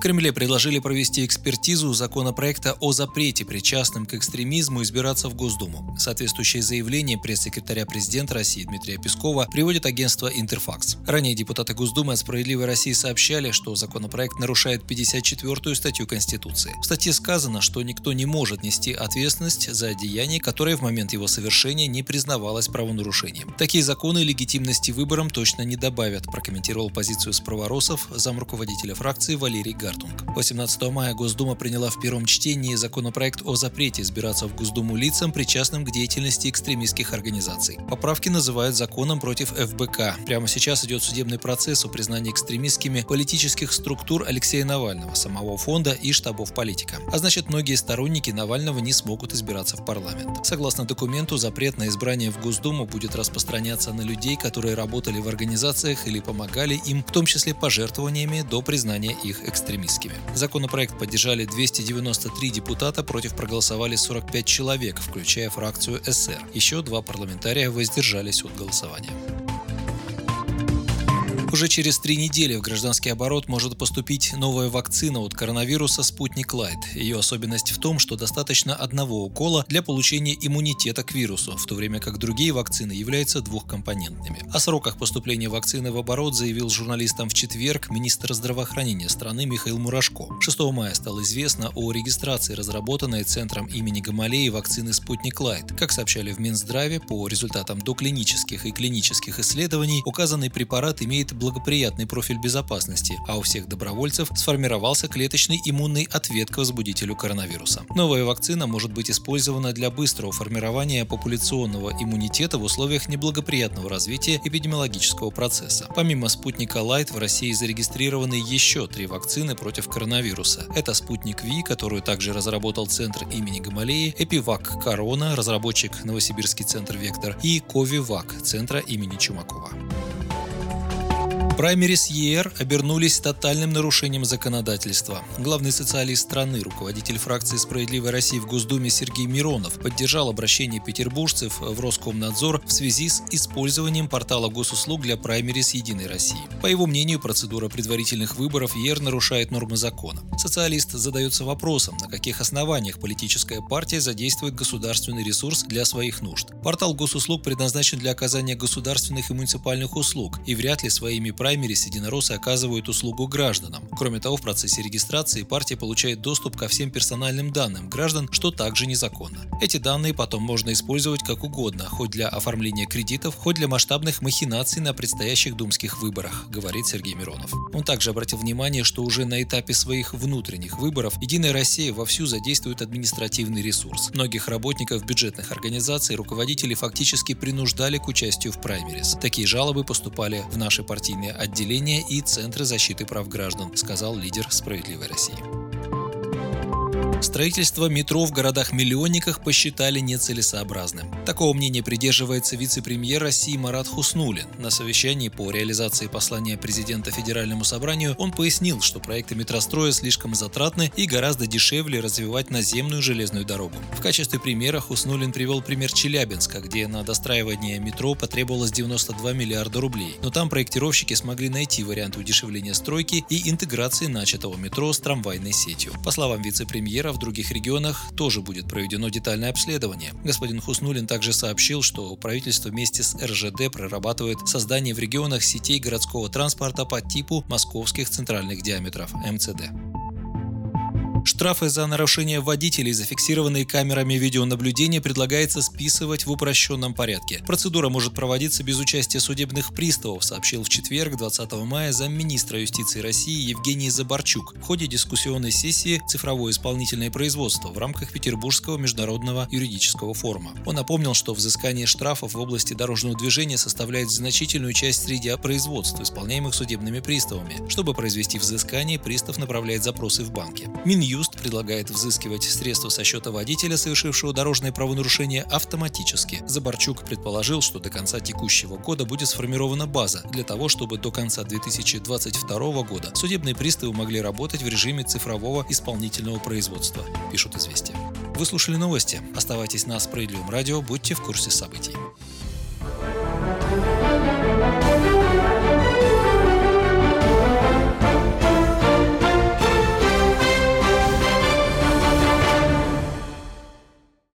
В Кремле предложили провести экспертизу законопроекта о запрете причастным к экстремизму избираться в Госдуму. Соответствующее заявление пресс-секретаря президента России Дмитрия Пескова приводит агентство «Интерфакс». Ранее депутаты Госдумы от «Справедливой России» сообщали, что законопроект нарушает 54-ю статью Конституции. В статье сказано, что никто не может нести ответственность за деяние, которое в момент его совершения не признавалось правонарушением. Такие законы легитимности выборам точно не добавят, прокомментировал позицию справоросов замруководителя фракции Валерий Гар. Гартунг. 18 мая Госдума приняла в первом чтении законопроект о запрете избираться в Госдуму лицам, причастным к деятельности экстремистских организаций. Поправки называют законом против ФБК. Прямо сейчас идет судебный процесс о признании экстремистскими политических структур Алексея Навального, самого фонда и штабов политика. А значит, многие сторонники Навального не смогут избираться в парламент. Согласно документу, запрет на избрание в Госдуму будет распространяться на людей, которые работали в организациях или помогали им, в том числе пожертвованиями до признания их экстремистами экстремистскими. Законопроект поддержали 293 депутата, против проголосовали 45 человек, включая фракцию СР. Еще два парламентария воздержались от голосования. Уже через три недели в гражданский оборот может поступить новая вакцина от коронавируса «Спутник Лайт». Ее особенность в том, что достаточно одного укола для получения иммунитета к вирусу, в то время как другие вакцины являются двухкомпонентными. О сроках поступления вакцины в оборот заявил журналистам в четверг министр здравоохранения страны Михаил Мурашко. 6 мая стало известно о регистрации разработанной Центром имени Гамалеи вакцины «Спутник Лайт». Как сообщали в Минздраве, по результатам доклинических и клинических исследований указанный препарат имеет благоприятный профиль безопасности, а у всех добровольцев сформировался клеточный иммунный ответ к возбудителю коронавируса. Новая вакцина может быть использована для быстрого формирования популяционного иммунитета в условиях неблагоприятного развития эпидемиологического процесса. Помимо спутника Light в России зарегистрированы еще три вакцины против коронавируса. Это спутник Ви, которую также разработал Центр имени Гамалеи, Эпивак Корона, разработчик Новосибирский центр Вектор и Ковивак, Центра имени Чумакова. Праймерис ЕР обернулись тотальным нарушением законодательства. Главный социалист страны, руководитель фракции «Справедливой России» в Госдуме Сергей Миронов поддержал обращение петербуржцев в Роскомнадзор в связи с использованием портала госуслуг для праймерис «Единой России». По его мнению, процедура предварительных выборов ЕР нарушает нормы закона. Социалист задается вопросом, на каких основаниях политическая партия задействует государственный ресурс для своих нужд. Портал госуслуг предназначен для оказания государственных и муниципальных услуг, и вряд ли своими праймерис праймерис единороссы оказывают услугу гражданам. Кроме того, в процессе регистрации партия получает доступ ко всем персональным данным граждан, что также незаконно. Эти данные потом можно использовать как угодно, хоть для оформления кредитов, хоть для масштабных махинаций на предстоящих думских выборах, говорит Сергей Миронов. Он также обратил внимание, что уже на этапе своих внутренних выборов Единая Россия вовсю задействует административный ресурс. Многих работников бюджетных организаций руководители фактически принуждали к участию в праймерис. Такие жалобы поступали в наши партийные отделения и Центры защиты прав граждан, сказал лидер «Справедливой России». Строительство метро в городах-миллионниках посчитали нецелесообразным. Такого мнения придерживается вице-премьер России Марат Хуснулин. На совещании по реализации послания президента Федеральному собранию он пояснил, что проекты метростроя слишком затратны и гораздо дешевле развивать наземную железную дорогу. В качестве примера Хуснулин привел пример Челябинска, где на достраивание метро потребовалось 92 миллиарда рублей. Но там проектировщики смогли найти варианты удешевления стройки и интеграции начатого метро с трамвайной сетью. По словам вице-премьера, в других регионах тоже будет проведено детальное обследование. Господин Хуснулин также сообщил, что правительство вместе с РЖД прорабатывает создание в регионах сетей городского транспорта по типу московских центральных диаметров МЦД. Штрафы за нарушение водителей, зафиксированные камерами видеонаблюдения, предлагается списывать в упрощенном порядке. Процедура может проводиться без участия судебных приставов, сообщил в четверг, 20 мая, замминистра юстиции России Евгений Забарчук в ходе дискуссионной сессии «Цифровое исполнительное производство» в рамках Петербургского международного юридического форума. Он напомнил, что взыскание штрафов в области дорожного движения составляет значительную часть среди производств, исполняемых судебными приставами. Чтобы произвести взыскание, пристав направляет запросы в банки. Минюст Минюст предлагает взыскивать средства со счета водителя, совершившего дорожное правонарушение, автоматически. Заборчук предположил, что до конца текущего года будет сформирована база для того, чтобы до конца 2022 года судебные приставы могли работать в режиме цифрового исполнительного производства, пишут «Известия». Вы слушали новости. Оставайтесь на Справедливом радио, будьте в курсе событий.